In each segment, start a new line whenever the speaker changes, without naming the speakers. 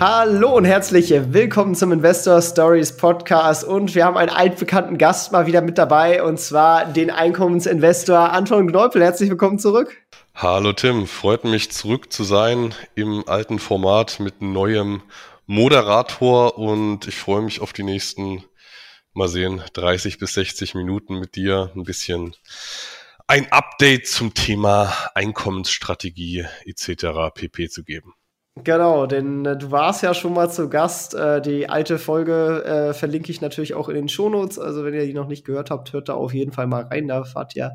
Hallo und herzlich willkommen zum Investor Stories Podcast und wir haben einen altbekannten Gast mal wieder mit dabei und zwar den Einkommensinvestor Anton Gneupel. Herzlich willkommen zurück.
Hallo Tim, freut mich zurück zu sein im alten Format mit neuem Moderator und ich freue mich auf die nächsten, mal sehen, 30 bis 60 Minuten mit dir ein bisschen ein Update zum Thema Einkommensstrategie etc. pp zu geben.
Genau, denn äh, du warst ja schon mal zu Gast. Äh, die alte Folge äh, verlinke ich natürlich auch in den Shownotes. Also wenn ihr die noch nicht gehört habt, hört da auf jeden Fall mal rein. Da fahrt ihr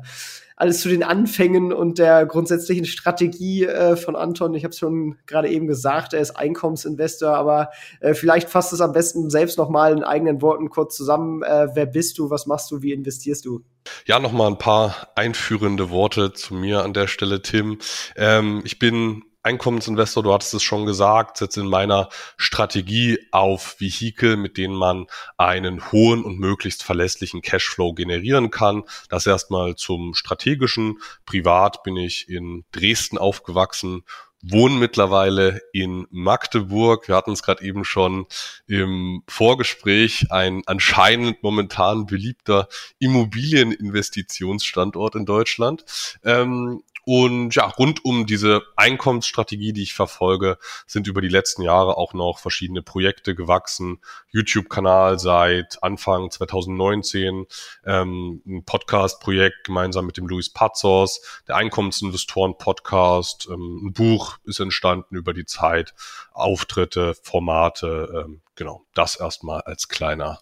alles zu den Anfängen und der grundsätzlichen Strategie äh, von Anton. Ich habe es schon gerade eben gesagt, er ist Einkommensinvestor, aber äh, vielleicht fasst es am besten selbst noch mal in eigenen Worten kurz zusammen. Äh, wer bist du? Was machst du? Wie investierst du?
Ja, noch mal ein paar einführende Worte zu mir an der Stelle, Tim. Ähm, ich bin Einkommensinvestor, du hattest es schon gesagt, setze in meiner Strategie auf Vehikel, mit denen man einen hohen und möglichst verlässlichen Cashflow generieren kann. Das erstmal zum strategischen. Privat bin ich in Dresden aufgewachsen wohne mittlerweile in Magdeburg. Wir hatten es gerade eben schon im Vorgespräch, ein anscheinend momentan beliebter Immobilieninvestitionsstandort in Deutschland. Ähm, und ja, rund um diese Einkommensstrategie, die ich verfolge, sind über die letzten Jahre auch noch verschiedene Projekte gewachsen. YouTube-Kanal seit Anfang 2019, ähm, ein Podcast-Projekt gemeinsam mit dem Luis Pazos, der Einkommensinvestoren-Podcast, ähm, ein Buch ist entstanden über die Zeit, Auftritte, Formate, ähm, genau, das erstmal als kleiner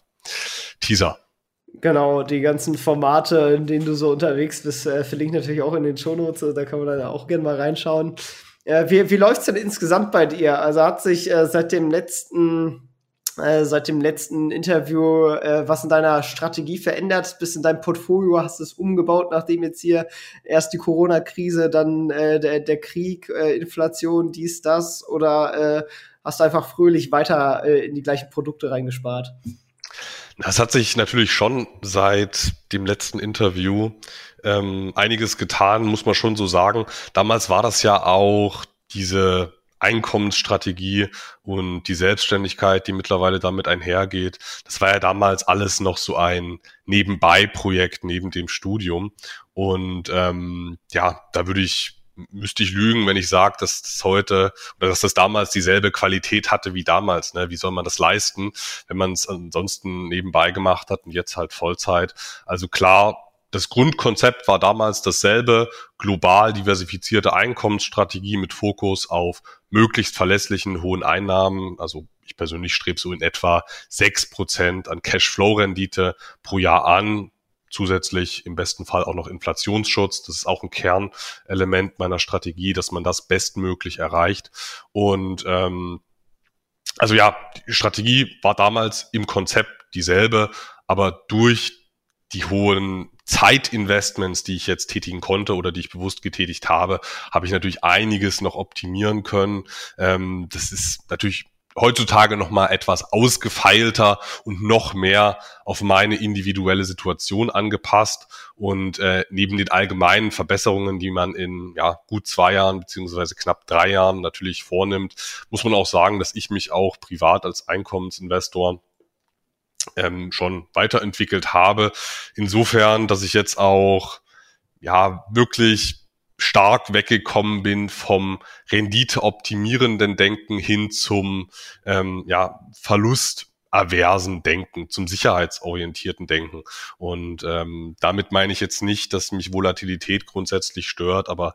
Teaser.
Genau, die ganzen Formate, in denen du so unterwegs bist, äh, verlinke natürlich auch in den Shownotes, da kann man dann auch gerne mal reinschauen. Äh, wie wie läuft es denn insgesamt bei dir? Also hat sich äh, seit dem letzten äh, seit dem letzten Interview äh, was in deiner Strategie verändert? Bist in deinem Portfolio, hast es umgebaut, nachdem jetzt hier erst die Corona-Krise, dann äh, der, der Krieg, Inflation, dies, das? Oder hast du einfach fröhlich weiter in die gleichen Produkte reingespart?
Das hat sich natürlich schon seit dem letzten Interview ähm, einiges getan, muss man schon so sagen. Damals war das ja auch diese Einkommensstrategie und die Selbstständigkeit, die mittlerweile damit einhergeht. Das war ja damals alles noch so ein Nebenbei-Projekt neben dem Studium. Und ähm, ja, da würde ich müsste ich lügen, wenn ich sage, dass das heute oder dass das damals dieselbe Qualität hatte wie damals. Ne? Wie soll man das leisten, wenn man es ansonsten nebenbei gemacht hat und jetzt halt Vollzeit? Also klar, das Grundkonzept war damals dasselbe, global diversifizierte Einkommensstrategie mit Fokus auf möglichst verlässlichen hohen Einnahmen. Also ich persönlich strebe so in etwa sechs Prozent an Cashflow-Rendite pro Jahr an zusätzlich im besten Fall auch noch Inflationsschutz. Das ist auch ein Kernelement meiner Strategie, dass man das bestmöglich erreicht. Und ähm, also ja, die Strategie war damals im Konzept dieselbe, aber durch die hohen Zeitinvestments, die ich jetzt tätigen konnte oder die ich bewusst getätigt habe, habe ich natürlich einiges noch optimieren können. Ähm, das ist natürlich heutzutage noch mal etwas ausgefeilter und noch mehr auf meine individuelle Situation angepasst und äh, neben den allgemeinen Verbesserungen, die man in ja, gut zwei Jahren beziehungsweise knapp drei Jahren natürlich vornimmt, muss man auch sagen, dass ich mich auch privat als Einkommensinvestor ähm, schon weiterentwickelt habe. Insofern, dass ich jetzt auch ja wirklich stark weggekommen bin vom renditeoptimierenden Denken hin zum ähm, ja, verlustaversen Denken, zum sicherheitsorientierten Denken. Und ähm, damit meine ich jetzt nicht, dass mich Volatilität grundsätzlich stört, aber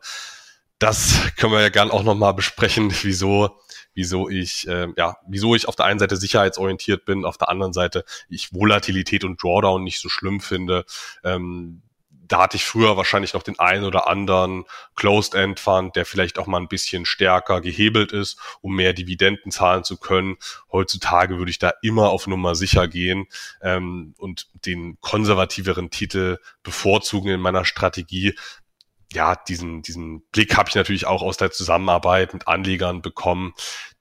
das können wir ja gern auch nochmal besprechen, wieso, wieso ich, äh, ja, wieso ich auf der einen Seite sicherheitsorientiert bin, auf der anderen Seite ich Volatilität und Drawdown nicht so schlimm finde. Ähm, da hatte ich früher wahrscheinlich noch den einen oder anderen Closed-End Fund, der vielleicht auch mal ein bisschen stärker gehebelt ist, um mehr Dividenden zahlen zu können. Heutzutage würde ich da immer auf Nummer sicher gehen ähm, und den konservativeren Titel bevorzugen in meiner Strategie, ja, diesen, diesen Blick habe ich natürlich auch aus der Zusammenarbeit mit Anlegern bekommen,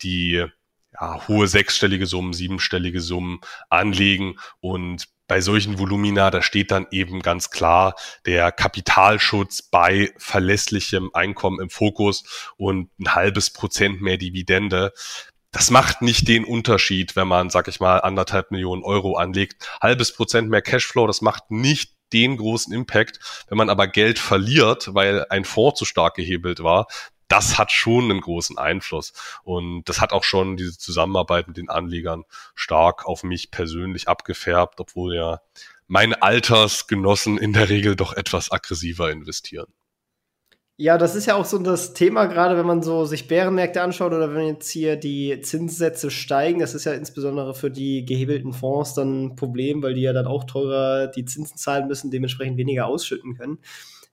die ja, hohe sechsstellige Summen, siebenstellige Summen anlegen und bei solchen Volumina, da steht dann eben ganz klar der Kapitalschutz bei verlässlichem Einkommen im Fokus und ein halbes Prozent mehr Dividende. Das macht nicht den Unterschied, wenn man, sag ich mal, anderthalb Millionen Euro anlegt. Halbes Prozent mehr Cashflow, das macht nicht den großen Impact. Wenn man aber Geld verliert, weil ein Fonds zu stark gehebelt war, das hat schon einen großen Einfluss. Und das hat auch schon diese Zusammenarbeit mit den Anlegern stark auf mich persönlich abgefärbt, obwohl ja meine Altersgenossen in der Regel doch etwas aggressiver investieren.
Ja, das ist ja auch so das Thema, gerade wenn man so sich Bärenmärkte anschaut oder wenn jetzt hier die Zinssätze steigen. Das ist ja insbesondere für die gehebelten Fonds dann ein Problem, weil die ja dann auch teurer die Zinsen zahlen müssen, dementsprechend weniger ausschütten können.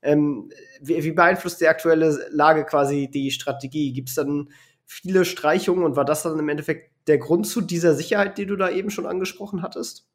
Ähm, wie, wie, beeinflusst die aktuelle Lage quasi die Strategie? Gibt es dann viele Streichungen und war das dann im Endeffekt der Grund zu dieser Sicherheit, die du da eben schon angesprochen hattest?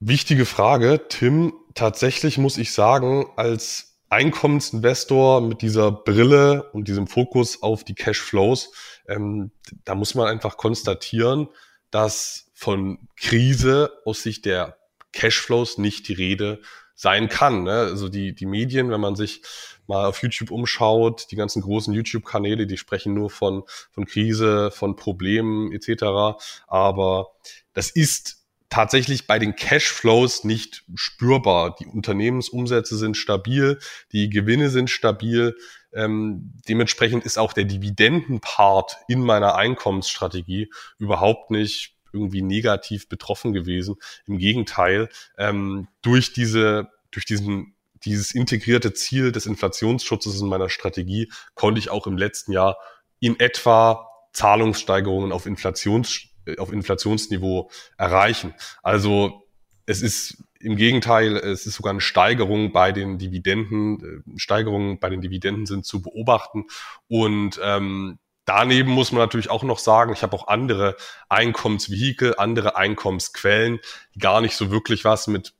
Wichtige Frage, Tim. Tatsächlich muss ich sagen, als Einkommensinvestor mit dieser Brille und diesem Fokus auf die Cashflows, ähm, da muss man einfach konstatieren, dass von Krise aus Sicht der Cashflows nicht die Rede sein kann. Ne? Also die, die Medien, wenn man sich mal auf YouTube umschaut, die ganzen großen YouTube-Kanäle, die sprechen nur von, von Krise, von Problemen etc. Aber das ist tatsächlich bei den Cashflows nicht spürbar. Die Unternehmensumsätze sind stabil, die Gewinne sind stabil. Ähm, dementsprechend ist auch der Dividendenpart in meiner Einkommensstrategie überhaupt nicht irgendwie negativ betroffen gewesen. Im Gegenteil, ähm, durch diese, durch diesen dieses integrierte Ziel des Inflationsschutzes in meiner Strategie konnte ich auch im letzten Jahr in etwa Zahlungssteigerungen auf Inflations auf Inflationsniveau erreichen. Also es ist im Gegenteil, es ist sogar eine Steigerung bei den Dividenden. Äh, Steigerungen bei den Dividenden sind zu beobachten. Und ähm, daneben muss man natürlich auch noch sagen, ich habe auch andere Einkommensvehikel, andere Einkommensquellen, die gar nicht so wirklich was mit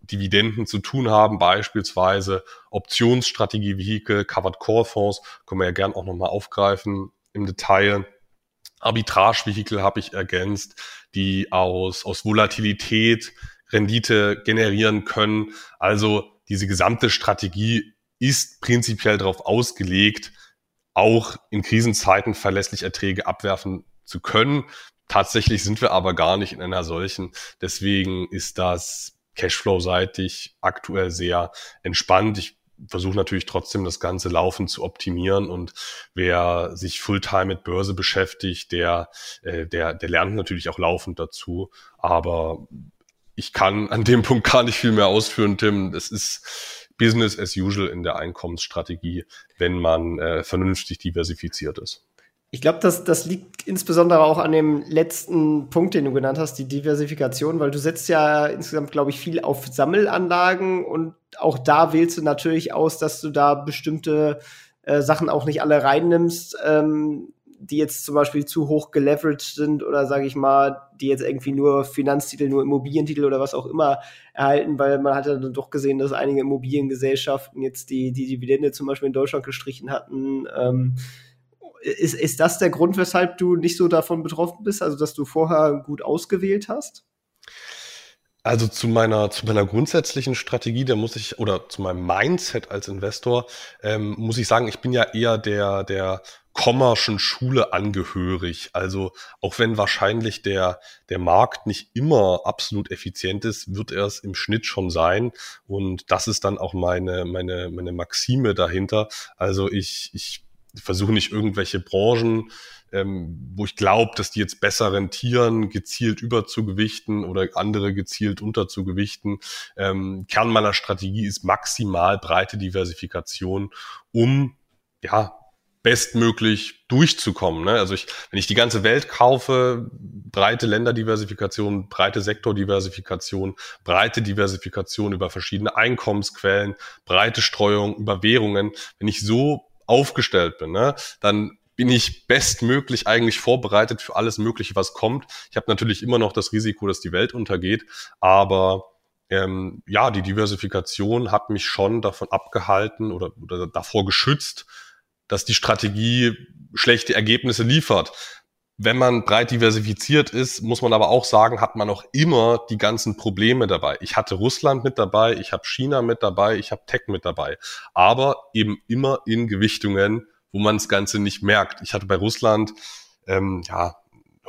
Dividenden zu tun haben, beispielsweise Optionsstrategie-Vehikel, Covered Call Fonds, können wir ja gern auch nochmal aufgreifen im Detail. Arbitrage-Vehikel habe ich ergänzt, die aus, aus Volatilität Rendite generieren können. Also diese gesamte Strategie ist prinzipiell darauf ausgelegt, auch in Krisenzeiten verlässlich Erträge abwerfen zu können. Tatsächlich sind wir aber gar nicht in einer solchen. Deswegen ist das Cashflow-seitig aktuell sehr entspannt. Ich versuche natürlich trotzdem das ganze Laufen zu optimieren und wer sich Fulltime mit Börse beschäftigt, der, äh, der, der lernt natürlich auch laufend dazu. Aber ich kann an dem Punkt gar nicht viel mehr ausführen, Tim. Es ist Business as usual in der Einkommensstrategie, wenn man äh, vernünftig diversifiziert ist.
Ich glaube, das, das liegt insbesondere auch an dem letzten Punkt, den du genannt hast, die Diversifikation, weil du setzt ja insgesamt, glaube ich, viel auf Sammelanlagen und auch da wählst du natürlich aus, dass du da bestimmte äh, Sachen auch nicht alle reinnimmst, ähm, die jetzt zum Beispiel zu hoch geleveraged sind oder sage ich mal, die jetzt irgendwie nur Finanztitel, nur Immobilientitel oder was auch immer erhalten, weil man hat ja dann doch gesehen, dass einige Immobiliengesellschaften jetzt die, die Dividende zum Beispiel in Deutschland gestrichen hatten. Ähm, ist, ist das der Grund, weshalb du nicht so davon betroffen bist, also dass du vorher gut ausgewählt hast?
Also zu meiner, zu meiner grundsätzlichen Strategie, da muss ich, oder zu meinem Mindset als Investor, ähm, muss ich sagen, ich bin ja eher der, der kommerschen Schule angehörig. Also auch wenn wahrscheinlich der, der Markt nicht immer absolut effizient ist, wird er es im Schnitt schon sein. Und das ist dann auch meine, meine, meine Maxime dahinter. Also ich, ich versuche nicht irgendwelche Branchen, ähm, wo ich glaube, dass die jetzt besser rentieren, gezielt überzugewichten oder andere gezielt unterzugewichten. Ähm, Kern meiner Strategie ist maximal breite Diversifikation, um ja bestmöglich durchzukommen. Ne? Also ich, wenn ich die ganze Welt kaufe, breite Länderdiversifikation, breite Sektordiversifikation, breite Diversifikation über verschiedene Einkommensquellen, breite Streuung über Währungen, wenn ich so aufgestellt bin, ne, dann bin ich bestmöglich eigentlich vorbereitet für alles Mögliche, was kommt. Ich habe natürlich immer noch das Risiko, dass die Welt untergeht, aber ähm, ja, die Diversifikation hat mich schon davon abgehalten oder, oder davor geschützt, dass die Strategie schlechte Ergebnisse liefert. Wenn man breit diversifiziert ist, muss man aber auch sagen, hat man auch immer die ganzen Probleme dabei. Ich hatte Russland mit dabei, ich habe China mit dabei, ich habe Tech mit dabei, aber eben immer in Gewichtungen, wo man das Ganze nicht merkt. Ich hatte bei Russland ähm, ja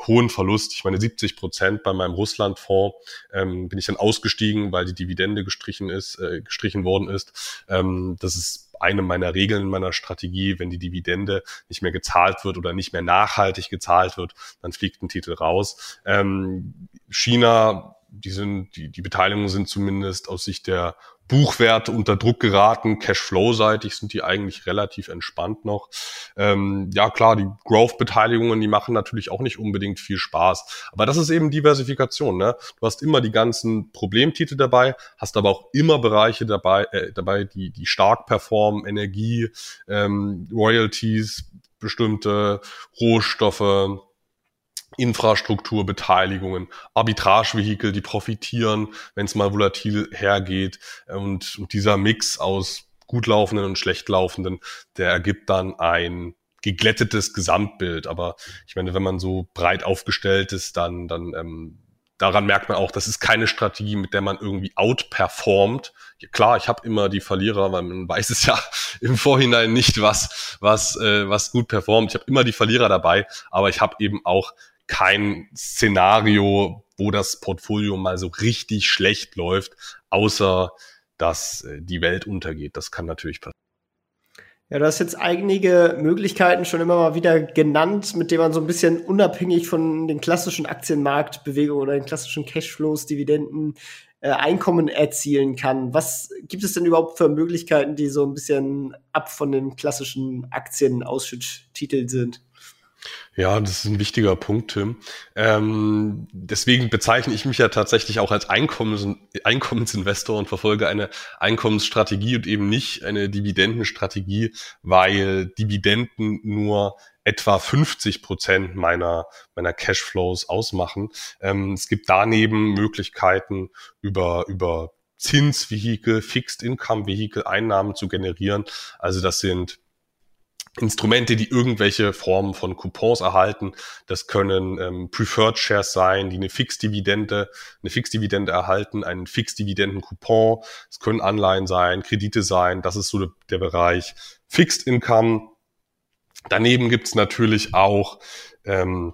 hohen Verlust. Ich meine, 70 Prozent bei meinem Russlandfonds ähm, bin ich dann ausgestiegen, weil die Dividende gestrichen ist, äh, gestrichen worden ist. Ähm, das ist eine meiner Regeln in meiner Strategie, wenn die Dividende nicht mehr gezahlt wird oder nicht mehr nachhaltig gezahlt wird, dann fliegt ein Titel raus. Ähm, China, die sind, die, die Beteiligungen sind zumindest aus Sicht der Buchwerte unter Druck geraten. Cashflow-seitig sind die eigentlich relativ entspannt noch. Ähm, ja klar, die Growth-Beteiligungen, die machen natürlich auch nicht unbedingt viel Spaß. Aber das ist eben Diversifikation. Ne? Du hast immer die ganzen Problemtitel dabei, hast aber auch immer Bereiche dabei, äh, dabei die, die stark performen, Energie, ähm, Royalties, bestimmte Rohstoffe, Infrastrukturbeteiligungen, Arbitragevehikel, die profitieren, wenn es mal volatil hergeht. Und, und dieser Mix aus gut laufenden und schlecht laufenden, der ergibt dann ein geglättetes Gesamtbild. Aber ich meine, wenn man so breit aufgestellt ist, dann, dann ähm, daran merkt man auch, das ist keine Strategie, mit der man irgendwie outperformt. Klar, ich habe immer die Verlierer, weil man weiß es ja im Vorhinein nicht, was was äh, was gut performt. Ich habe immer die Verlierer dabei, aber ich habe eben auch kein Szenario, wo das Portfolio mal so richtig schlecht läuft, außer dass äh, die Welt untergeht. Das kann natürlich passieren.
Ja, du hast jetzt einige Möglichkeiten schon immer mal wieder genannt, mit denen man so ein bisschen unabhängig von den klassischen Aktienmarktbewegungen oder den klassischen Cashflows, Dividenden, äh, Einkommen erzielen kann. Was gibt es denn überhaupt für Möglichkeiten, die so ein bisschen ab von den klassischen Aktienausschütttiteln sind?
Ja, das ist ein wichtiger Punkt, Tim. Ähm, deswegen bezeichne ich mich ja tatsächlich auch als Einkommens Einkommensinvestor und verfolge eine Einkommensstrategie und eben nicht eine Dividendenstrategie, weil Dividenden nur etwa 50 Prozent meiner, meiner Cashflows ausmachen. Ähm, es gibt daneben Möglichkeiten über, über Zinsvehikel, Fixed Income Vehikel Einnahmen zu generieren. Also das sind Instrumente, die irgendwelche Formen von Coupons erhalten. Das können ähm, Preferred Shares sein, die eine Fixdividende, eine Fixdividende erhalten, einen Fixdividenden-Coupon. Es können Anleihen sein, Kredite sein. Das ist so der, der Bereich Fixed Income. Daneben gibt's natürlich auch ähm,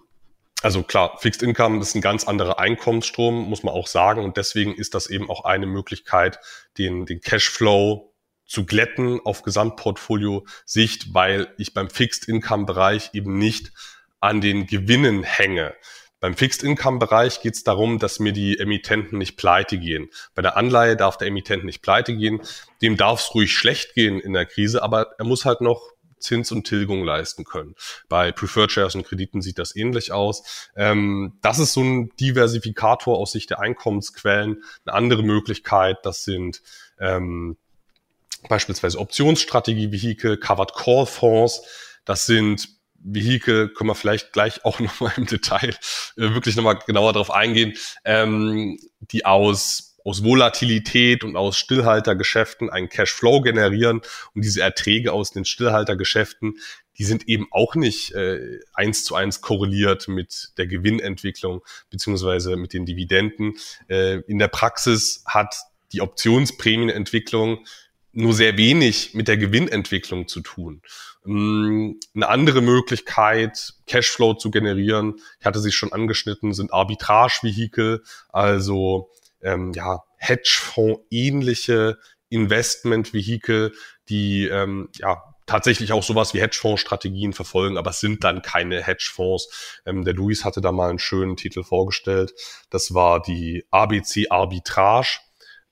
also klar, Fixed Income ist ein ganz anderer Einkommensstrom, muss man auch sagen. Und deswegen ist das eben auch eine Möglichkeit, den, den Cashflow zu glätten auf Gesamtportfolio-Sicht, weil ich beim Fixed-Income-Bereich eben nicht an den Gewinnen hänge. Beim Fixed-Income-Bereich geht es darum, dass mir die Emittenten nicht pleite gehen. Bei der Anleihe darf der Emittent nicht pleite gehen. Dem darf es ruhig schlecht gehen in der Krise, aber er muss halt noch Zins und Tilgung leisten können. Bei Preferred Shares und Krediten sieht das ähnlich aus. Ähm, das ist so ein Diversifikator aus Sicht der Einkommensquellen. Eine andere Möglichkeit, das sind ähm, beispielsweise Optionsstrategie-Vehikel, Covered Call Fonds. Das sind Vehikel, können wir vielleicht gleich auch nochmal im Detail äh, wirklich nochmal genauer darauf eingehen, ähm, die aus aus Volatilität und aus Stillhaltergeschäften einen Cashflow generieren und diese Erträge aus den Stillhaltergeschäften, die sind eben auch nicht äh, eins zu eins korreliert mit der Gewinnentwicklung beziehungsweise mit den Dividenden. Äh, in der Praxis hat die Optionsprämienentwicklung nur sehr wenig mit der Gewinnentwicklung zu tun. Mm, eine andere Möglichkeit, Cashflow zu generieren, ich hatte sie schon angeschnitten, sind Arbitrage-Vehikel, also ähm, ja, Hedgefonds-ähnliche Investment-Vehikel, die ähm, ja tatsächlich auch sowas wie Hedgefonds-Strategien verfolgen, aber es sind dann keine Hedgefonds. Ähm, der Luis hatte da mal einen schönen Titel vorgestellt. Das war die ABC Arbitrage.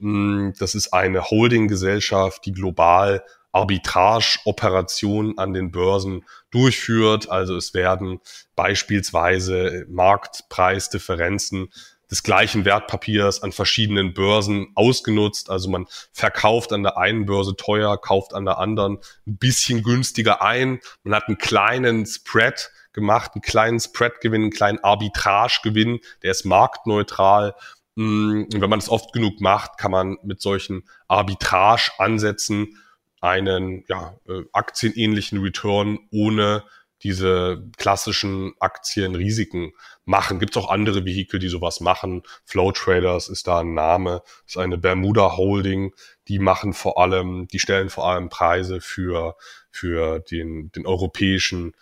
Mm, das ist eine Holdinggesellschaft, die global Arbitrage-Operationen an den Börsen durchführt. Also es werden beispielsweise Marktpreisdifferenzen des gleichen Wertpapiers an verschiedenen Börsen ausgenutzt. Also man verkauft an der einen Börse teuer, kauft an der anderen ein bisschen günstiger ein. Man hat einen kleinen Spread gemacht, einen kleinen Spread-Gewinn, einen kleinen Arbitrage-Gewinn, der ist marktneutral und wenn man es oft genug macht, kann man mit solchen Arbitrage-Ansätzen einen ja, äh, aktienähnlichen Return ohne diese klassischen Aktienrisiken machen. Gibt es auch andere Vehikel, die sowas machen. Flow Traders ist da ein Name, ist eine Bermuda Holding. Die machen vor allem, die stellen vor allem Preise für, für den, den europäischen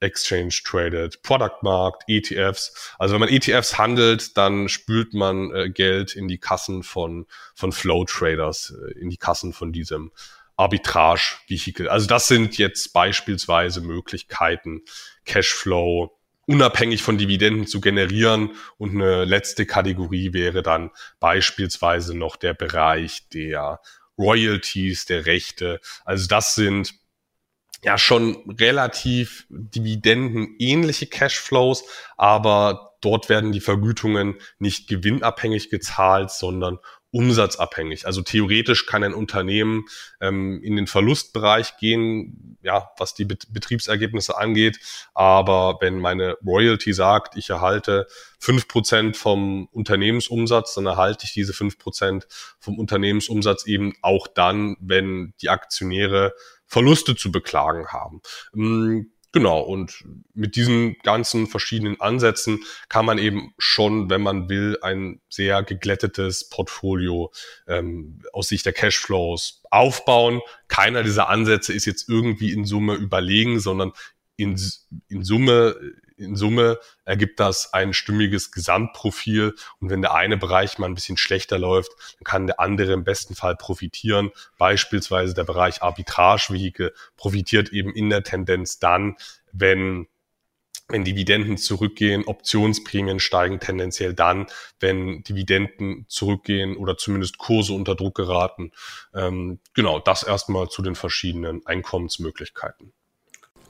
Exchange Traded Product Markt, ETFs. Also wenn man ETFs handelt, dann spült man äh, Geld in die Kassen von, von Flow Traders, äh, in die Kassen von diesem Arbitrage-Vehikel. Also das sind jetzt beispielsweise Möglichkeiten, Cashflow unabhängig von Dividenden zu generieren. Und eine letzte Kategorie wäre dann beispielsweise noch der Bereich der Royalties, der Rechte. Also das sind ja schon relativ dividendenähnliche Cashflows, aber dort werden die Vergütungen nicht gewinnabhängig gezahlt, sondern umsatzabhängig. Also theoretisch kann ein Unternehmen ähm, in den Verlustbereich gehen, ja, was die Bet Betriebsergebnisse angeht. Aber wenn meine Royalty sagt, ich erhalte fünf Prozent vom Unternehmensumsatz, dann erhalte ich diese fünf Prozent vom Unternehmensumsatz eben auch dann, wenn die Aktionäre Verluste zu beklagen haben. Ähm, Genau, und mit diesen ganzen verschiedenen Ansätzen kann man eben schon, wenn man will, ein sehr geglättetes Portfolio ähm, aus Sicht der Cashflows aufbauen. Keiner dieser Ansätze ist jetzt irgendwie in Summe überlegen, sondern in, in Summe in Summe ergibt das ein stimmiges Gesamtprofil. Und wenn der eine Bereich mal ein bisschen schlechter läuft, dann kann der andere im besten Fall profitieren. Beispielsweise der Bereich Arbitrage-Vehikel profitiert eben in der Tendenz dann, wenn wenn Dividenden zurückgehen, Optionsprämien steigen tendenziell dann, wenn Dividenden zurückgehen oder zumindest Kurse unter Druck geraten. Ähm, genau, das erstmal zu den verschiedenen Einkommensmöglichkeiten.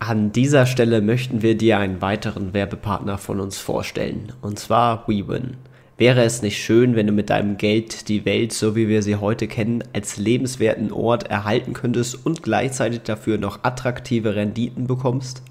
An dieser Stelle möchten wir dir einen weiteren Werbepartner von uns vorstellen, und zwar WeWin. Wäre es nicht schön, wenn du mit deinem Geld die Welt, so wie wir sie heute kennen, als lebenswerten Ort erhalten könntest und gleichzeitig dafür noch attraktive Renditen bekommst?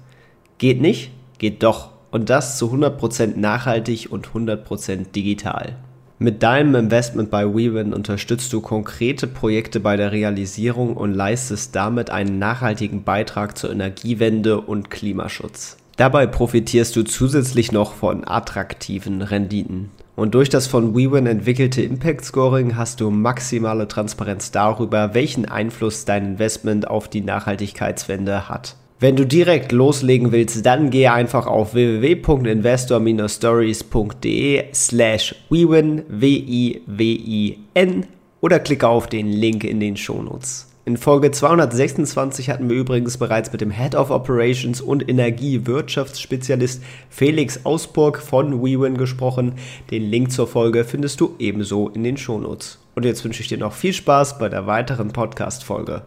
Geht nicht? Geht doch. Und das zu 100% nachhaltig und 100% digital. Mit deinem Investment bei WeWin unterstützt du konkrete Projekte bei der Realisierung und leistest damit einen nachhaltigen Beitrag zur Energiewende und Klimaschutz. Dabei profitierst du zusätzlich noch von attraktiven Renditen. Und durch das von WeWin entwickelte Impact Scoring hast du maximale Transparenz darüber, welchen Einfluss dein Investment auf die Nachhaltigkeitswende hat. Wenn du direkt loslegen willst, dann geh einfach auf www.investor-stories.de slash wewin, W-I-W-I-N oder klicke auf den Link in den Shownotes. In Folge 226 hatten wir übrigens bereits mit dem Head of Operations und Energiewirtschaftsspezialist Felix Ausburg von WeWin gesprochen. Den Link zur Folge findest du ebenso in den Shownotes. Und jetzt wünsche ich dir noch viel Spaß bei der weiteren Podcast-Folge.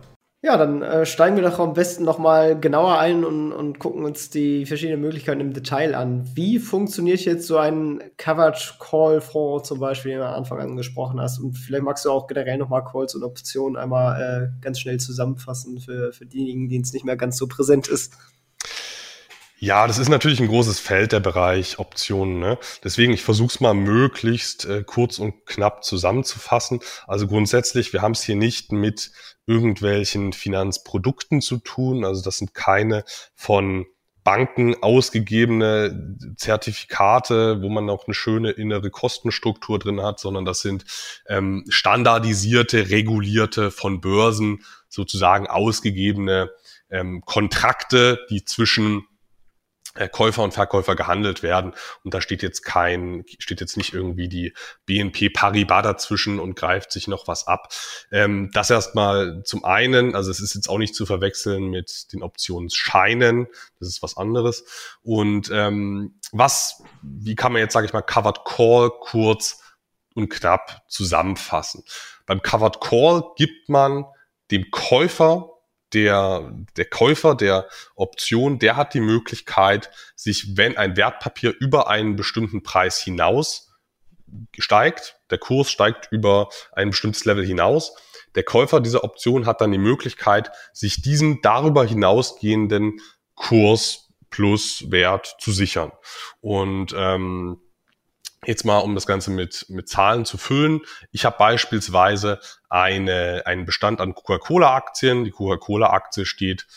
Ja, dann äh, steigen wir doch am besten noch mal genauer ein und, und gucken uns die verschiedenen Möglichkeiten im Detail an. Wie funktioniert jetzt so ein Covered Call Fonds zum Beispiel, den du am Anfang angesprochen hast? Und vielleicht magst du auch generell noch mal Calls und Optionen einmal äh, ganz schnell zusammenfassen für, für diejenigen, denen es nicht mehr ganz so präsent ist.
Ja, das ist natürlich ein großes Feld, der Bereich Optionen. Ne? Deswegen, ich versuche es mal möglichst äh, kurz und knapp zusammenzufassen. Also grundsätzlich, wir haben es hier nicht mit irgendwelchen Finanzprodukten zu tun. Also das sind keine von Banken ausgegebene Zertifikate, wo man auch eine schöne innere Kostenstruktur drin hat, sondern das sind ähm, standardisierte, regulierte, von Börsen sozusagen ausgegebene ähm, Kontrakte, die zwischen Käufer und Verkäufer gehandelt werden. Und da steht jetzt kein, steht jetzt nicht irgendwie die BNP Paribas dazwischen und greift sich noch was ab. Ähm, das erstmal zum einen, also es ist jetzt auch nicht zu verwechseln mit den Optionsscheinen. Das ist was anderes. Und ähm, was, wie kann man jetzt, sage ich mal, Covered Call kurz und knapp zusammenfassen? Beim Covered Call gibt man dem Käufer der, der Käufer der Option, der hat die Möglichkeit, sich, wenn ein Wertpapier über einen bestimmten Preis hinaus steigt, der Kurs steigt über ein bestimmtes Level hinaus, der Käufer dieser Option hat dann die Möglichkeit, sich diesen darüber hinausgehenden Kurs plus Wert zu sichern. Und ähm, Jetzt mal, um das Ganze mit, mit Zahlen zu füllen. Ich habe beispielsweise eine, einen Bestand an Coca-Cola-Aktien. Die Coca-Cola-Aktie steht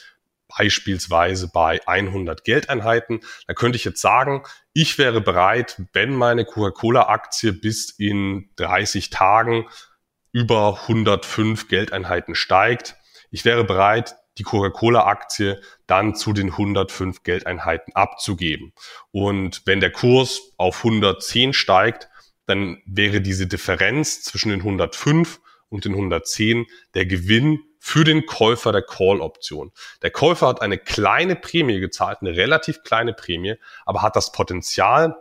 beispielsweise bei 100 Geldeinheiten. Da könnte ich jetzt sagen, ich wäre bereit, wenn meine Coca-Cola-Aktie bis in 30 Tagen über 105 Geldeinheiten steigt, ich wäre bereit, die Coca-Cola-Aktie dann zu den 105 Geldeinheiten abzugeben. Und wenn der Kurs auf 110 steigt, dann wäre diese Differenz zwischen den 105 und den 110 der Gewinn für den Käufer der Call-Option. Der Käufer hat eine kleine Prämie gezahlt, eine relativ kleine Prämie, aber hat das Potenzial,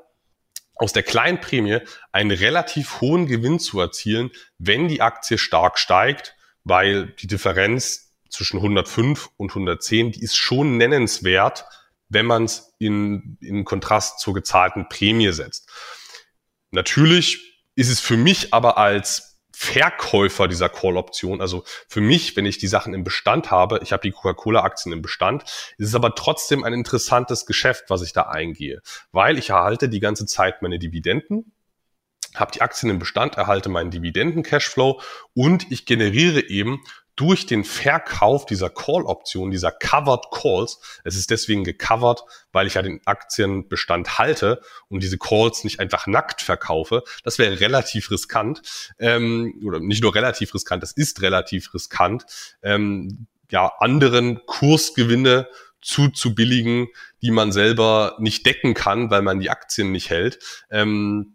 aus der kleinen Prämie einen relativ hohen Gewinn zu erzielen, wenn die Aktie stark steigt, weil die Differenz zwischen 105 und 110, die ist schon nennenswert, wenn man es in, in Kontrast zur gezahlten Prämie setzt. Natürlich ist es für mich aber als Verkäufer dieser Call-Option, also für mich, wenn ich die Sachen im Bestand habe, ich habe die Coca-Cola-Aktien im Bestand, ist es aber trotzdem ein interessantes Geschäft, was ich da eingehe, weil ich erhalte die ganze Zeit meine Dividenden, habe die Aktien im Bestand, erhalte meinen Dividenden-Cashflow und ich generiere eben durch den Verkauf dieser Call-Option, dieser Covered Calls, es ist deswegen gecovert, weil ich ja den Aktienbestand halte und diese Calls nicht einfach nackt verkaufe, das wäre relativ riskant, ähm, oder nicht nur relativ riskant, das ist relativ riskant, ähm, ja, anderen Kursgewinne zu, zu billigen, die man selber nicht decken kann, weil man die Aktien nicht hält. Ähm, äh,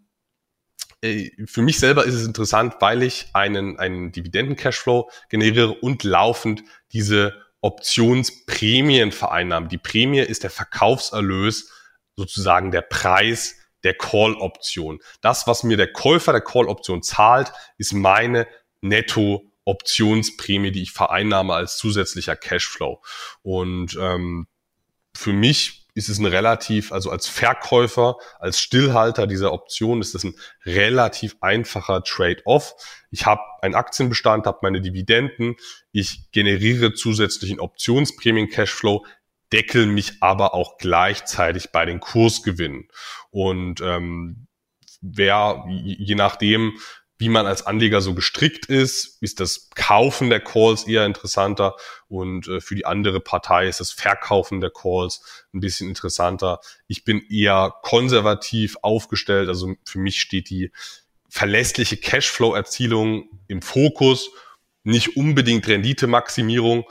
für mich selber ist es interessant, weil ich einen, einen Dividenden-Cashflow generiere und laufend diese Optionsprämien vereinnahme. Die Prämie ist der Verkaufserlös, sozusagen der Preis der Call-Option. Das, was mir der Käufer der Call-Option zahlt, ist meine Netto-Optionsprämie, die ich vereinnahme als zusätzlicher Cashflow. Und ähm, für mich ist es ein relativ, also als Verkäufer, als Stillhalter dieser Option ist es ein relativ einfacher Trade-off. Ich habe einen Aktienbestand, habe meine Dividenden, ich generiere zusätzlichen Optionsprämien-Cashflow, deckel mich aber auch gleichzeitig bei den Kursgewinnen. Und ähm, wer, je nachdem, wie man als Anleger so gestrickt ist, ist das Kaufen der Calls eher interessanter und äh, für die andere Partei ist das Verkaufen der Calls ein bisschen interessanter. Ich bin eher konservativ aufgestellt, also für mich steht die verlässliche Cashflow-Erzielung im Fokus, nicht unbedingt Renditemaximierung.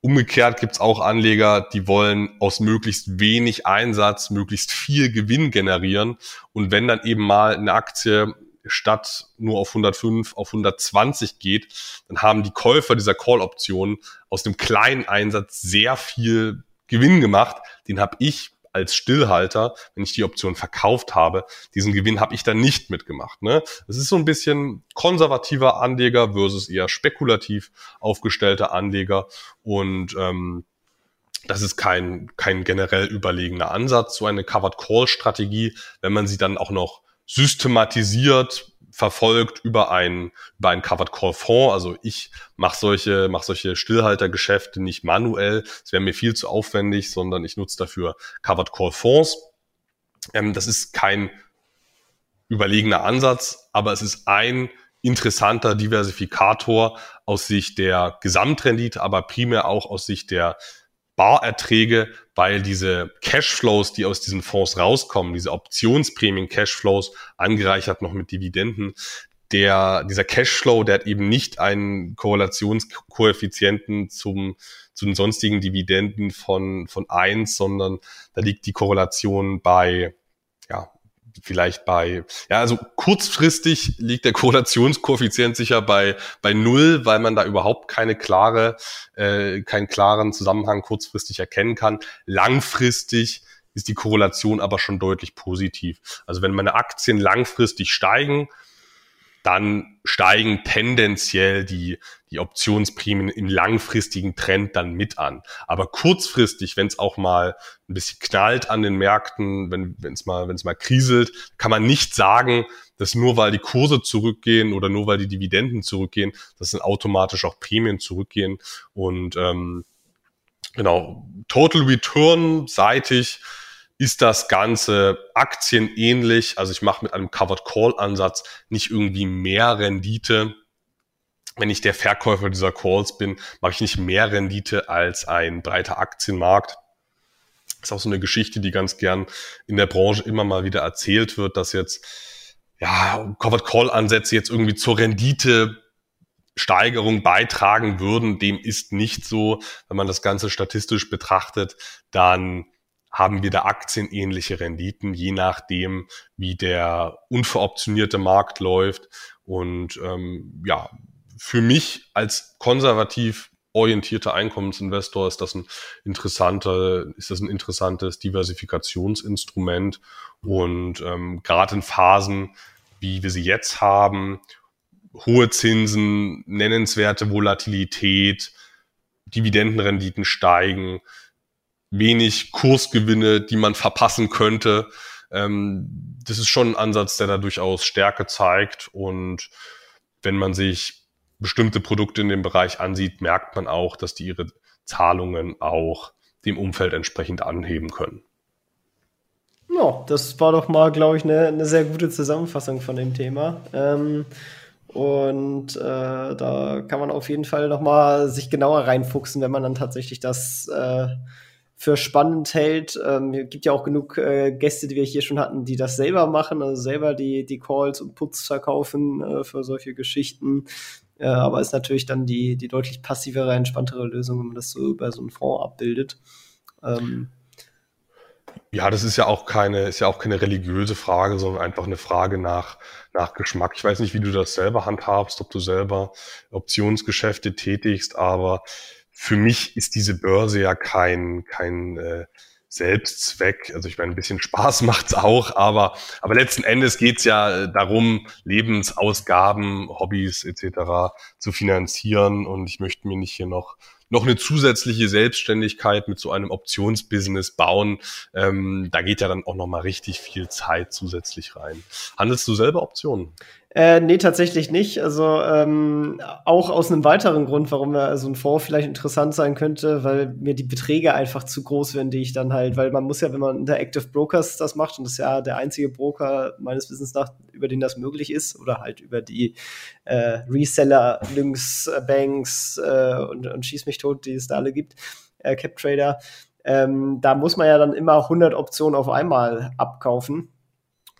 Umgekehrt gibt's auch Anleger, die wollen aus möglichst wenig Einsatz möglichst viel Gewinn generieren. Und wenn dann eben mal eine Aktie statt nur auf 105 auf 120 geht, dann haben die Käufer dieser Call-Optionen aus dem kleinen Einsatz sehr viel Gewinn gemacht. Den habe ich als Stillhalter, wenn ich die Option verkauft habe, diesen Gewinn habe ich dann nicht mitgemacht. Ne? Das ist so ein bisschen konservativer Anleger versus eher spekulativ aufgestellter Anleger und ähm, das ist kein, kein generell überlegener Ansatz, so eine Covered Call Strategie, wenn man sie dann auch noch systematisiert verfolgt über ein über einen Covered Call Fonds. Also ich mache solche mache solche Stillhaltergeschäfte nicht manuell. Es wäre mir viel zu aufwendig, sondern ich nutze dafür Covered Call Fonds. Ähm, das ist kein überlegener Ansatz, aber es ist ein interessanter Diversifikator aus Sicht der Gesamtrendite, aber primär auch aus Sicht der Barerträge, weil diese Cashflows, die aus diesen Fonds rauskommen, diese Optionsprämien-Cashflows, angereichert noch mit Dividenden, der, dieser Cashflow, der hat eben nicht einen Korrelationskoeffizienten zum, zu den sonstigen Dividenden von, von eins, sondern da liegt die Korrelation bei, vielleicht bei, ja, also kurzfristig liegt der Korrelationskoeffizient sicher bei, bei null, weil man da überhaupt keine klare, äh, keinen klaren Zusammenhang kurzfristig erkennen kann. Langfristig ist die Korrelation aber schon deutlich positiv. Also wenn meine Aktien langfristig steigen, dann steigen tendenziell die, die Optionsprämien im langfristigen Trend dann mit an. Aber kurzfristig, wenn es auch mal ein bisschen knallt an den Märkten, wenn es mal, wenn es mal kriselt, kann man nicht sagen, dass nur weil die Kurse zurückgehen oder nur weil die Dividenden zurückgehen, dass dann automatisch auch Prämien zurückgehen. Und ähm, genau, Total Return seitig ist das Ganze aktienähnlich. Also ich mache mit einem Covered Call Ansatz nicht irgendwie mehr Rendite. Wenn ich der Verkäufer dieser Calls bin, mache ich nicht mehr Rendite als ein breiter Aktienmarkt. Das ist auch so eine Geschichte, die ganz gern in der Branche immer mal wieder erzählt wird, dass jetzt ja, Covered Call Ansätze jetzt irgendwie zur Rendite Steigerung beitragen würden. Dem ist nicht so. Wenn man das Ganze statistisch betrachtet, dann haben wir da aktienähnliche Renditen, je nachdem, wie der unveroptionierte Markt läuft. Und ähm, ja, für mich als konservativ orientierter Einkommensinvestor ist das ein interessanter, ist das ein interessantes Diversifikationsinstrument. Und ähm, gerade in Phasen, wie wir sie jetzt haben, hohe Zinsen, nennenswerte Volatilität, Dividendenrenditen steigen, wenig Kursgewinne, die man verpassen könnte. Ähm, das ist schon ein Ansatz, der da durchaus Stärke zeigt. Und wenn man sich bestimmte Produkte in dem Bereich ansieht, merkt man auch, dass die ihre Zahlungen auch dem Umfeld entsprechend anheben können.
Ja, das war doch mal, glaube ich, eine, eine sehr gute Zusammenfassung von dem Thema. Ähm, und äh, da kann man auf jeden Fall noch mal sich genauer reinfuchsen, wenn man dann tatsächlich das äh, für spannend hält. Ähm, es gibt ja auch genug äh, Gäste, die wir hier schon hatten, die das selber machen, also selber die, die Calls und Puts verkaufen äh, für solche Geschichten. Äh, aber ist natürlich dann die, die deutlich passivere, entspanntere Lösung, wenn man das so über so einen Fonds abbildet. Ähm,
ja, das ist ja auch keine, ist ja auch keine religiöse Frage, sondern einfach eine Frage nach, nach Geschmack. Ich weiß nicht, wie du das selber handhabst, ob du selber Optionsgeschäfte tätigst, aber für mich ist diese Börse ja kein, kein äh, Selbstzweck. Also ich meine, ein bisschen Spaß macht's auch, aber, aber letzten Endes geht's ja äh, darum, Lebensausgaben, Hobbys etc. zu finanzieren. Und ich möchte mir nicht hier noch noch eine zusätzliche Selbstständigkeit mit so einem Optionsbusiness bauen. Ähm, da geht ja dann auch noch mal richtig viel Zeit zusätzlich rein. Handelst du selber Optionen?
Äh, nee, tatsächlich nicht. Also ähm, auch aus einem weiteren Grund, warum so also ein Fonds vielleicht interessant sein könnte, weil mir die Beträge einfach zu groß werden, die ich dann halt, weil man muss ja, wenn man unter Active Brokers das macht, und das ist ja der einzige Broker meines Wissens nach, über den das möglich ist, oder halt über die äh, Reseller, Lynx, äh, Banks äh, und, und Schieß mich tot, die es da alle gibt, äh, Cap Trader, ähm, da muss man ja dann immer 100 Optionen auf einmal abkaufen.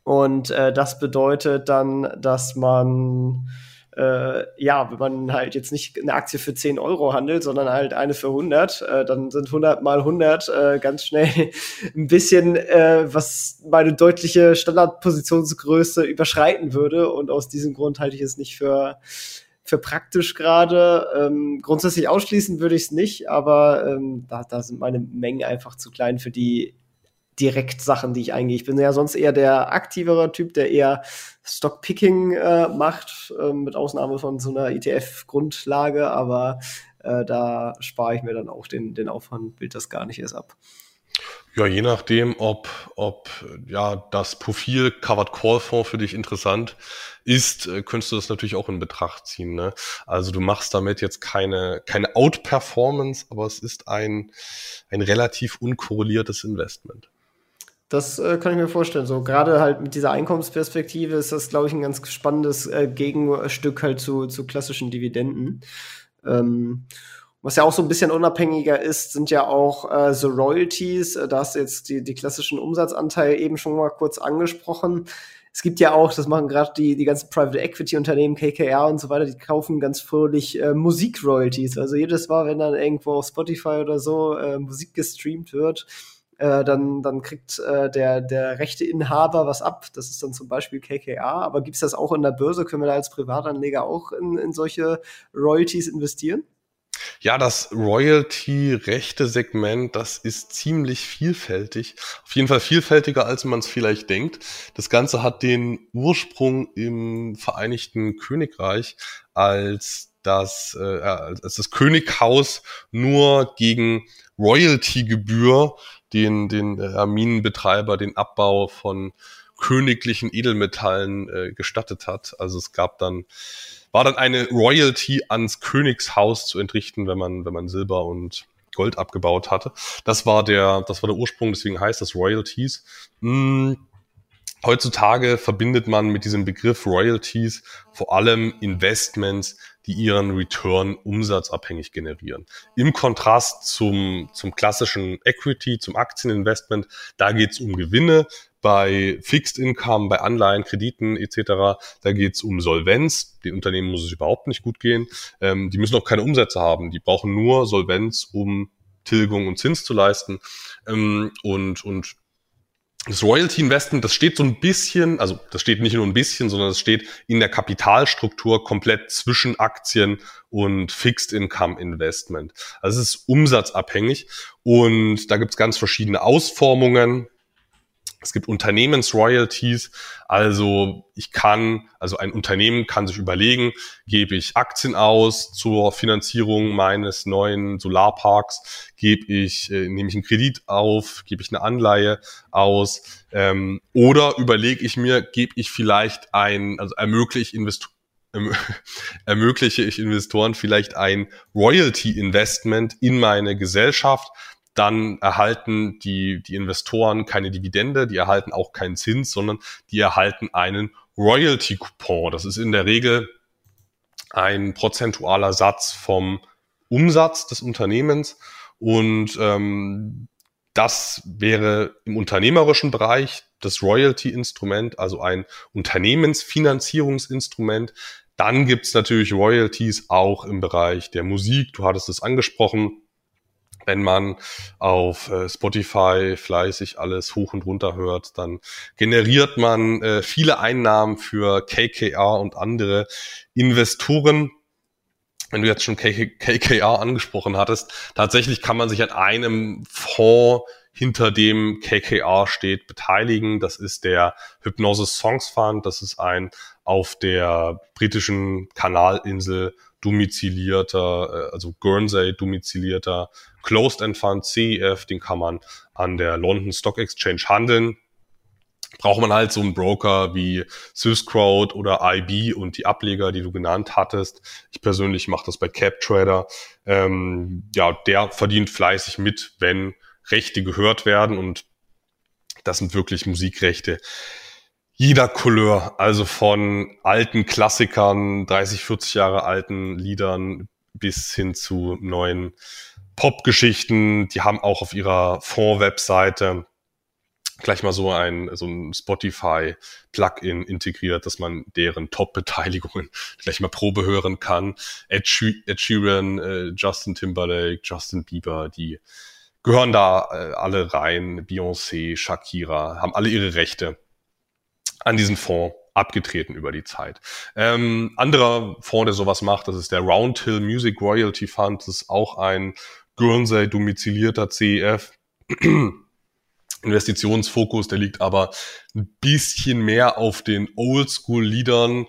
Und äh, das bedeutet dann, dass man äh, ja, wenn man halt jetzt nicht eine Aktie für 10 Euro handelt, sondern halt eine für 100, äh, dann sind 100 mal 100 äh, ganz schnell ein bisschen, äh, was meine deutliche Standardpositionsgröße überschreiten würde. Und aus diesem Grund halte ich es nicht für für praktisch gerade. Ähm, grundsätzlich ausschließen würde ich es nicht, aber ähm, da, da sind meine Mengen einfach zu klein für die direkt Sachen, die ich eingehe. Ich bin ja sonst eher der aktivere Typ, der eher Stockpicking äh, macht, äh, mit Ausnahme von so einer ETF-Grundlage, aber äh, da spare ich mir dann auch den, den Aufwand, bild das gar nicht erst ab.
Ja, je nachdem, ob, ob ja, das Profil Covered Call Fonds für dich interessant ist, äh, könntest du das natürlich auch in Betracht ziehen. Ne? Also du machst damit jetzt keine, keine Out-Performance, aber es ist ein, ein relativ unkorreliertes Investment.
Das äh, kann ich mir vorstellen. So gerade halt mit dieser Einkommensperspektive ist das, glaube ich, ein ganz spannendes äh, Gegenstück halt zu, zu klassischen Dividenden. Ähm, was ja auch so ein bisschen unabhängiger ist, sind ja auch äh, so Royalties. Äh, da hast du jetzt die, die klassischen Umsatzanteile eben schon mal kurz angesprochen. Es gibt ja auch, das machen gerade die, die ganzen Private Equity Unternehmen, KKR und so weiter, die kaufen ganz fröhlich äh, Musik-Royalties. Also jedes Mal, wenn dann irgendwo auf Spotify oder so äh, Musik gestreamt wird, äh, dann, dann kriegt äh, der, der rechte Inhaber was ab. Das ist dann zum Beispiel KKA. Aber gibt es das auch in der Börse? Können wir da als Privatanleger auch in, in solche Royalties investieren?
Ja, das Royalty-rechte-Segment, das ist ziemlich vielfältig. Auf jeden Fall vielfältiger, als man es vielleicht denkt. Das Ganze hat den Ursprung im Vereinigten Königreich, als das, äh, als das Könighaus nur gegen Royalty-Gebühr den, den äh, Minenbetreiber den Abbau von königlichen Edelmetallen äh, gestattet hat. Also es gab dann, war dann eine Royalty ans Königshaus zu entrichten, wenn man, wenn man Silber und Gold abgebaut hatte. Das war der, das war der Ursprung, deswegen heißt das Royalties. Hm, Heutzutage verbindet man mit diesem Begriff Royalties vor allem Investments, die ihren Return umsatzabhängig generieren. Im Kontrast zum, zum klassischen Equity, zum Aktieninvestment, da geht es um Gewinne. Bei Fixed Income, bei Anleihen, Krediten etc., da geht es um Solvenz. Den Unternehmen muss es überhaupt nicht gut gehen. Ähm, die müssen auch keine Umsätze haben. Die brauchen nur Solvenz, um Tilgung und Zins zu leisten. Ähm, und, und das Royalty Investment, das steht so ein bisschen, also das steht nicht nur ein bisschen, sondern das steht in der Kapitalstruktur komplett zwischen Aktien und Fixed Income Investment. Also es ist umsatzabhängig und da gibt es ganz verschiedene Ausformungen. Es gibt Unternehmensroyalties, also ich kann, also ein Unternehmen kann sich überlegen, gebe ich Aktien aus zur Finanzierung meines neuen Solarparks, gebe ich, äh, nehme ich einen Kredit auf, gebe ich eine Anleihe aus, ähm, oder überlege ich mir, gebe ich vielleicht ein, also ermögliche Investoren ermögliche ich Investoren vielleicht ein Royalty-Investment in meine Gesellschaft, dann erhalten die, die Investoren keine Dividende, die erhalten auch keinen Zins, sondern die erhalten einen Royalty-Coupon. Das ist in der Regel ein prozentualer Satz vom Umsatz des Unternehmens und ähm, das wäre im unternehmerischen Bereich das Royalty-Instrument, also ein Unternehmensfinanzierungsinstrument. Dann gibt's natürlich Royalties auch im Bereich der Musik. Du hattest es angesprochen wenn man auf äh, Spotify fleißig alles hoch und runter hört, dann generiert man äh, viele Einnahmen für KKR und andere Investoren. Wenn du jetzt schon KKR angesprochen hattest, tatsächlich kann man sich an einem Fonds hinter dem KKR steht, beteiligen. Das ist der Hypnosis Songs Fund. Das ist ein auf der britischen Kanalinsel domizilierter, äh, also Guernsey domizilierter Closed End Fund, CEF, den kann man an der London Stock Exchange handeln. Braucht man halt so einen Broker wie Swissquote oder IB und die Ableger, die du genannt hattest. Ich persönlich mache das bei CapTrader. Ähm, ja, der verdient fleißig mit, wenn Rechte gehört werden und das sind wirklich Musikrechte jeder Couleur, also von alten Klassikern, 30, 40 Jahre alten Liedern bis hin zu neuen Pop-Geschichten. Die haben auch auf ihrer Fonds-Webseite gleich mal so ein, so ein Spotify-Plugin integriert, dass man deren Top-Beteiligungen gleich mal Probe hören kann. Ed, Sheeran, äh, Justin Timberlake, Justin Bieber, die gehören da äh, alle rein. Beyoncé, Shakira, haben alle ihre Rechte an diesen Fonds abgetreten über die Zeit. Ähm, anderer Fonds, der sowas macht, das ist der Roundhill Music Royalty Fund. Das ist auch ein Guernsey domizilierter CEF. Investitionsfokus, der liegt aber ein bisschen mehr auf den Oldschool-Liedern.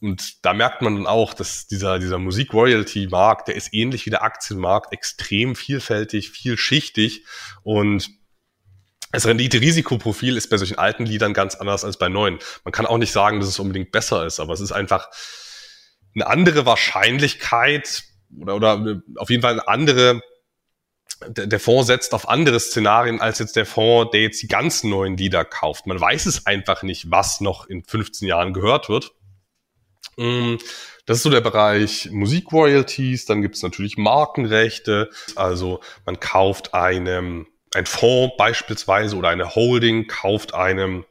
Und da merkt man dann auch, dass dieser, dieser Musik-Royalty-Markt, der ist ähnlich wie der Aktienmarkt, extrem vielfältig, vielschichtig. Und das Rendite-Risikoprofil ist bei solchen alten Liedern ganz anders als bei neuen. Man kann auch nicht sagen, dass es unbedingt besser ist, aber es ist einfach eine andere Wahrscheinlichkeit oder, oder auf jeden Fall eine andere, der Fonds setzt auf andere Szenarien als jetzt der Fonds, der jetzt die ganz neuen Lieder kauft. Man weiß es einfach nicht, was noch in 15 Jahren gehört wird. Mm, das ist so der Bereich Musikroyalties. Dann gibt es natürlich Markenrechte. Also man kauft einem ein Fonds beispielsweise oder eine Holding kauft einem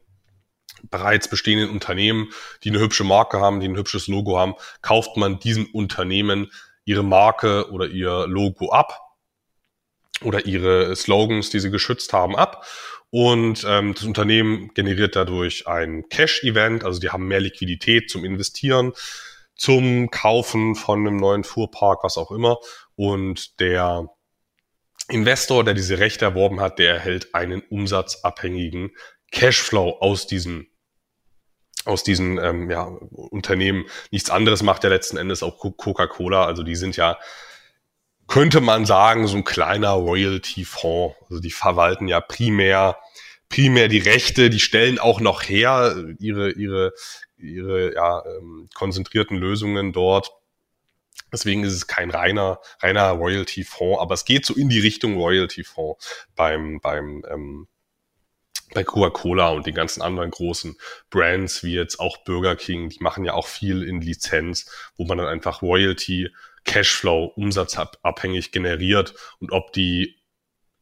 bereits bestehenden Unternehmen, die eine hübsche Marke haben, die ein hübsches Logo haben, kauft man diesem Unternehmen ihre Marke oder ihr Logo ab oder ihre Slogans, die sie geschützt haben, ab. Und ähm, das Unternehmen generiert dadurch ein Cash-Event, also die haben mehr Liquidität zum Investieren, zum Kaufen von einem neuen Fuhrpark, was auch immer. Und der Investor, der diese Rechte erworben hat, der erhält einen umsatzabhängigen Cashflow aus diesem aus diesen ähm, ja, Unternehmen. Nichts anderes macht ja letzten Endes auch Coca-Cola. Also die sind ja, könnte man sagen, so ein kleiner Royalty-Fonds. Also die verwalten ja primär, primär die Rechte, die stellen auch noch her ihre, ihre, ihre ja, ähm, konzentrierten Lösungen dort Deswegen ist es kein reiner, reiner Royalty-Fonds, aber es geht so in die Richtung Royalty-Fonds beim, beim, ähm, bei Coca-Cola und den ganzen anderen großen Brands, wie jetzt auch Burger King, die machen ja auch viel in Lizenz, wo man dann einfach Royalty, Cashflow, umsatzabhängig generiert und ob die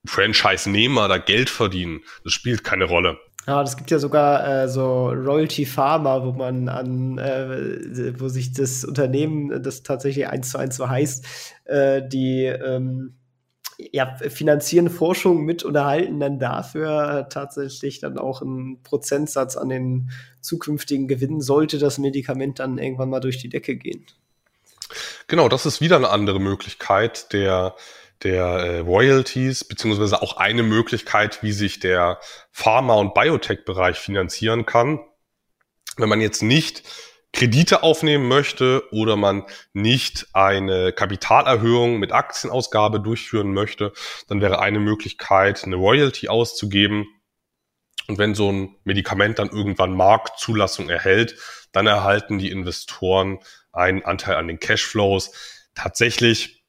Franchise-Nehmer da Geld verdienen, das spielt keine Rolle.
Ja, es gibt ja sogar äh, so Royalty Pharma, wo man an, äh, wo sich das Unternehmen, das tatsächlich eins zu eins so heißt, äh, die ähm, ja, finanzieren Forschung mit und erhalten dann dafür tatsächlich dann auch einen Prozentsatz an den zukünftigen Gewinnen, sollte das Medikament dann irgendwann mal durch die Decke gehen.
Genau, das ist wieder eine andere Möglichkeit der der äh, Royalties, beziehungsweise auch eine Möglichkeit, wie sich der Pharma- und Biotech-Bereich finanzieren kann. Wenn man jetzt nicht Kredite aufnehmen möchte oder man nicht eine Kapitalerhöhung mit Aktienausgabe durchführen möchte, dann wäre eine Möglichkeit, eine Royalty auszugeben. Und wenn so ein Medikament dann irgendwann Marktzulassung erhält, dann erhalten die Investoren einen Anteil an den Cashflows. Tatsächlich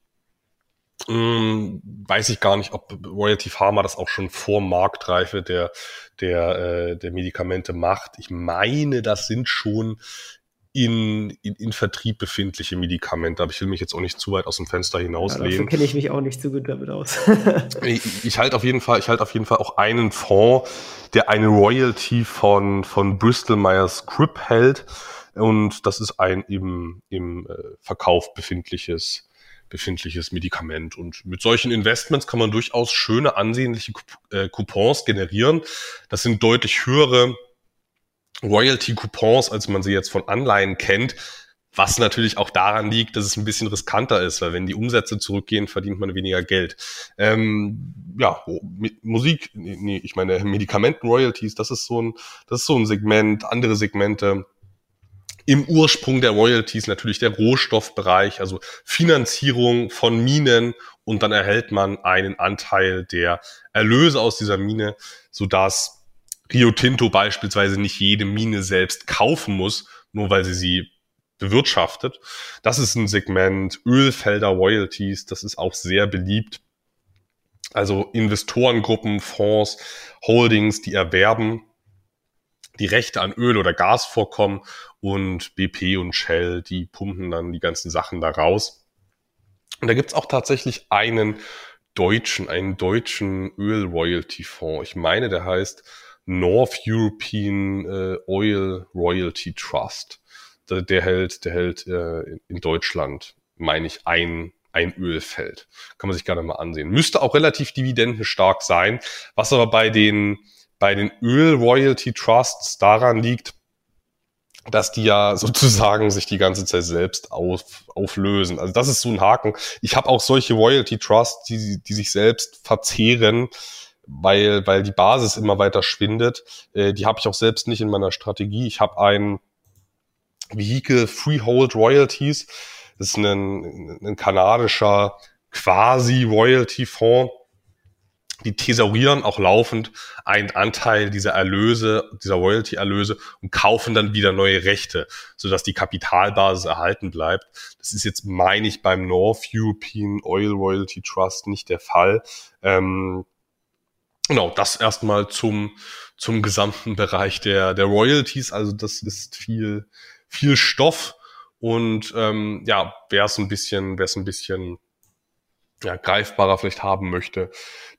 hm, weiß ich gar nicht, ob Royalty Pharma das auch schon vor Marktreife der, der, äh, der Medikamente macht. Ich meine, das sind schon in, in, in Vertrieb befindliche Medikamente, aber ich will mich jetzt auch nicht zu weit aus dem Fenster hinauslehnen. Ja,
kenne ich mich auch nicht so gut damit aus.
ich, ich halte auf jeden Fall, ich halte auf jeden Fall auch einen Fonds, der eine Royalty von, von Bristol Myers Squibb hält. Und das ist ein im, im äh, Verkauf befindliches befindliches Medikament. Und mit solchen Investments kann man durchaus schöne, ansehnliche äh, Coupons generieren. Das sind deutlich höhere Royalty-Coupons, als man sie jetzt von Anleihen kennt. Was natürlich auch daran liegt, dass es ein bisschen riskanter ist, weil wenn die Umsätze zurückgehen, verdient man weniger Geld. Ähm, ja, Musik, nee, ich meine Medikamenten-Royalties, das ist so ein, das ist so ein Segment, andere Segmente im Ursprung der Royalties natürlich der Rohstoffbereich, also Finanzierung von Minen und dann erhält man einen Anteil der Erlöse aus dieser Mine, so dass Rio Tinto beispielsweise nicht jede Mine selbst kaufen muss, nur weil sie sie bewirtschaftet. Das ist ein Segment Ölfelder Royalties, das ist auch sehr beliebt. Also Investorengruppen, Fonds, Holdings, die erwerben die Rechte an Öl- oder Gasvorkommen und BP und Shell, die pumpen dann die ganzen Sachen da raus. Und da gibt's auch tatsächlich einen deutschen, einen deutschen Öl-Royalty-Fonds. Ich meine, der heißt North European äh, Oil Royalty Trust. Der, der hält, der hält äh, in Deutschland, meine ich, ein ein Ölfeld. Kann man sich gerne mal ansehen. Müsste auch relativ dividendenstark sein, was aber bei den bei den Öl-Royalty-Trusts daran liegt, dass die ja sozusagen sich die ganze Zeit selbst auf, auflösen. Also das ist so ein Haken. Ich habe auch solche Royalty Trusts, die, die sich selbst verzehren, weil, weil die Basis immer weiter schwindet. Äh, die habe ich auch selbst nicht in meiner Strategie. Ich habe ein Vehicle Freehold Royalties. Das ist ein, ein kanadischer quasi Royalty-Fonds die thesaurieren auch laufend einen Anteil dieser Erlöse, dieser Royalty-Erlöse und kaufen dann wieder neue Rechte, sodass die Kapitalbasis erhalten bleibt. Das ist jetzt, meine ich, beim North European Oil Royalty Trust nicht der Fall. Ähm, genau, das erstmal zum, zum gesamten Bereich der, der Royalties. Also das ist viel, viel Stoff. Und ähm, ja, wer es ein bisschen, wer es ein bisschen ja, greifbarer vielleicht haben möchte,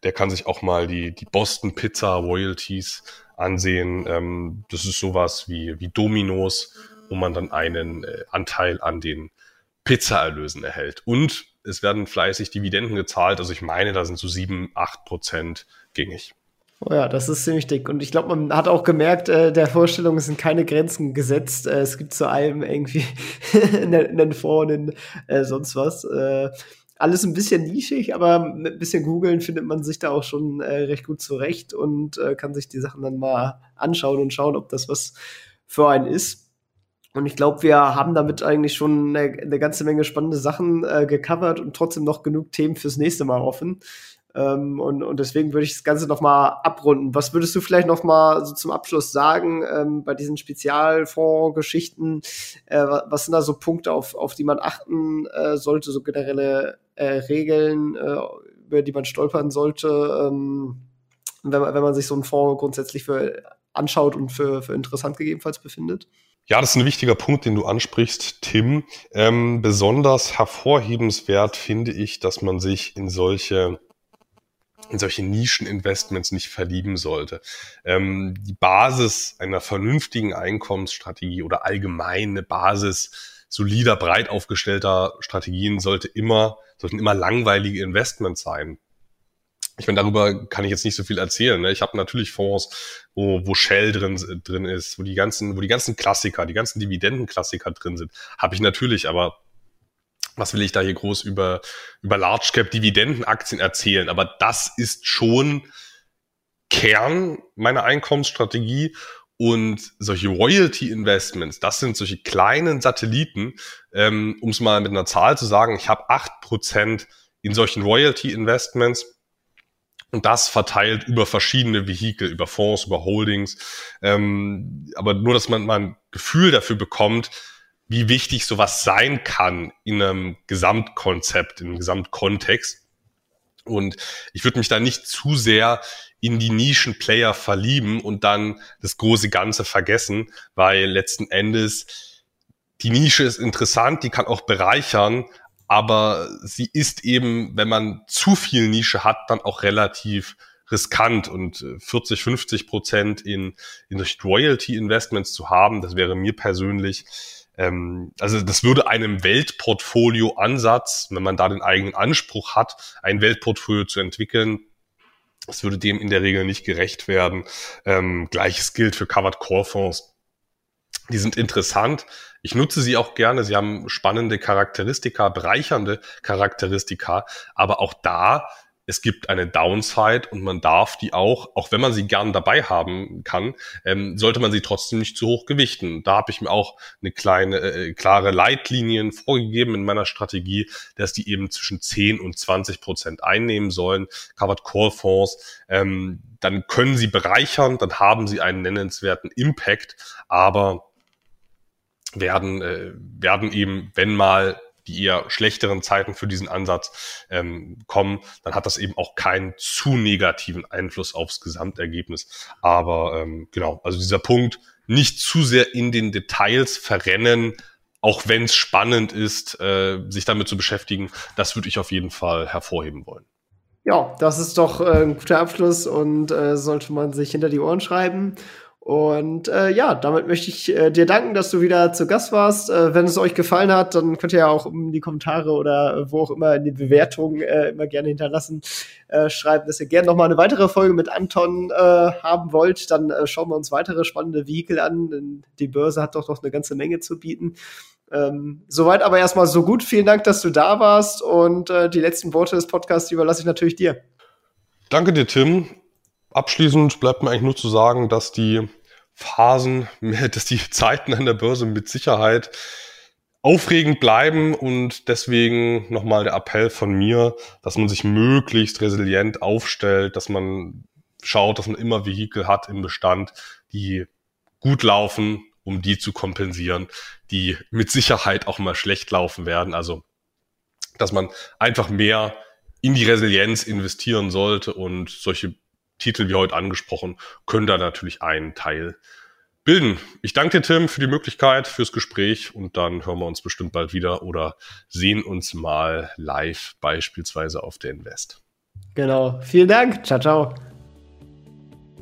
der kann sich auch mal die, die Boston Pizza Royalties ansehen. Ähm, das ist sowas wie, wie Dominos, wo man dann einen äh, Anteil an den Pizzaerlösen erhält. Und es werden fleißig Dividenden gezahlt. Also ich meine, da sind so sieben, acht Prozent gängig.
Oh ja, das ist ziemlich dick. Und ich glaube, man hat auch gemerkt, äh, der Vorstellung sind keine Grenzen gesetzt. Äh, es gibt zu allem irgendwie einen Fonds, einen, äh, sonst was. Äh, alles ein bisschen nischig, aber mit ein bisschen googeln findet man sich da auch schon äh, recht gut zurecht und äh, kann sich die Sachen dann mal anschauen und schauen, ob das was für einen ist. Und ich glaube, wir haben damit eigentlich schon eine, eine ganze Menge spannende Sachen äh, gecovert und trotzdem noch genug Themen fürs nächste Mal offen. Ähm, und, und deswegen würde ich das Ganze nochmal abrunden. Was würdest du vielleicht nochmal so zum Abschluss sagen ähm, bei diesen Spezialfonds-Geschichten? Äh, was sind da so Punkte, auf, auf die man achten äh, sollte, so generelle äh, Regeln, äh, über die man stolpern sollte, ähm, wenn, man, wenn man sich so einen Fonds grundsätzlich für anschaut und für, für interessant gegebenenfalls befindet?
Ja, das ist ein wichtiger Punkt, den du ansprichst, Tim. Ähm, besonders hervorhebenswert finde ich, dass man sich in solche in solche Nischeninvestments nicht verlieben sollte. Ähm, die Basis einer vernünftigen Einkommensstrategie oder allgemeine Basis solider, breit aufgestellter Strategien sollte immer, sollten immer langweilige Investments sein. Ich meine, darüber kann ich jetzt nicht so viel erzählen. Ne? Ich habe natürlich Fonds, wo, wo Shell drin, drin ist, wo die ganzen, wo die ganzen Klassiker, die ganzen Dividendenklassiker drin sind. Habe ich natürlich, aber was will ich da hier groß über, über Large Cap Dividendenaktien erzählen? Aber das ist schon Kern meiner Einkommensstrategie und solche Royalty Investments, das sind solche kleinen Satelliten, ähm, um es mal mit einer Zahl zu sagen, ich habe acht Prozent in solchen Royalty Investments und das verteilt über verschiedene Vehikel, über Fonds, über Holdings. Ähm, aber nur, dass man mal ein Gefühl dafür bekommt, wie wichtig sowas sein kann in einem Gesamtkonzept, in einem Gesamtkontext. Und ich würde mich da nicht zu sehr in die Nischenplayer verlieben und dann das große Ganze vergessen, weil letzten Endes die Nische ist interessant, die kann auch bereichern, aber sie ist eben, wenn man zu viel Nische hat, dann auch relativ riskant und 40, äh, 50 Prozent in, in Royalty Investments zu haben, das wäre mir persönlich ähm, also das würde einem Weltportfolio-Ansatz, wenn man da den eigenen Anspruch hat, ein Weltportfolio zu entwickeln, das würde dem in der Regel nicht gerecht werden. Ähm, Gleiches gilt für Covered Core Fonds. Die sind interessant. Ich nutze sie auch gerne. Sie haben spannende Charakteristika, bereichernde Charakteristika. Aber auch da es gibt eine Downside und man darf die auch, auch wenn man sie gern dabei haben kann, ähm, sollte man sie trotzdem nicht zu hoch gewichten. Da habe ich mir auch eine kleine, äh, klare Leitlinien vorgegeben in meiner Strategie, dass die eben zwischen 10 und 20 Prozent einnehmen sollen. Covered Call Fonds, ähm, dann können sie bereichern, dann haben sie einen nennenswerten Impact, aber werden, äh, werden eben, wenn mal die eher schlechteren Zeiten für diesen Ansatz ähm, kommen, dann hat das eben auch keinen zu negativen Einfluss aufs Gesamtergebnis. Aber ähm, genau, also dieser Punkt, nicht zu sehr in den Details verrennen, auch wenn es spannend ist, äh, sich damit zu beschäftigen, das würde ich auf jeden Fall hervorheben wollen.
Ja, das ist doch äh, ein guter Abschluss und äh, sollte man sich hinter die Ohren schreiben. Und äh, ja, damit möchte ich äh, dir danken, dass du wieder zu Gast warst. Äh, wenn es euch gefallen hat, dann könnt ihr ja auch in die Kommentare oder äh, wo auch immer in die Bewertungen äh, immer gerne hinterlassen, äh, schreiben, dass ihr gerne noch mal eine weitere Folge mit Anton äh, haben wollt. Dann äh, schauen wir uns weitere spannende Vehikel an, denn die Börse hat doch noch eine ganze Menge zu bieten. Ähm, soweit aber erstmal so gut. Vielen Dank, dass du da warst und äh, die letzten Worte des Podcasts überlasse ich natürlich dir.
Danke dir, Tim. Abschließend bleibt mir eigentlich nur zu sagen, dass die Phasen, dass die Zeiten an der Börse mit Sicherheit aufregend bleiben und deswegen nochmal der Appell von mir, dass man sich möglichst resilient aufstellt, dass man schaut, dass man immer Vehikel hat im Bestand, die gut laufen, um die zu kompensieren, die mit Sicherheit auch mal schlecht laufen werden. Also, dass man einfach mehr in die Resilienz investieren sollte und solche Titel wie heute angesprochen, können da natürlich einen Teil bilden. Ich danke dir, Tim, für die Möglichkeit, fürs Gespräch und dann hören wir uns bestimmt bald wieder oder sehen uns mal live, beispielsweise auf der Invest.
Genau. Vielen Dank. Ciao, ciao.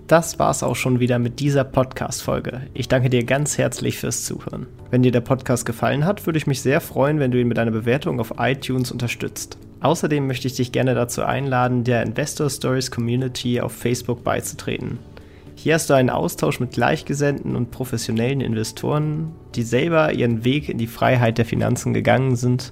Das war's auch schon wieder mit dieser Podcast-Folge. Ich danke dir ganz herzlich fürs Zuhören. Wenn dir der Podcast gefallen hat, würde ich mich sehr freuen, wenn du ihn mit einer Bewertung auf iTunes unterstützt. Außerdem möchte ich dich gerne dazu einladen, der Investor Stories Community auf Facebook beizutreten. Hier hast du einen Austausch mit Gleichgesinnten und professionellen Investoren, die selber ihren Weg in die Freiheit der Finanzen gegangen sind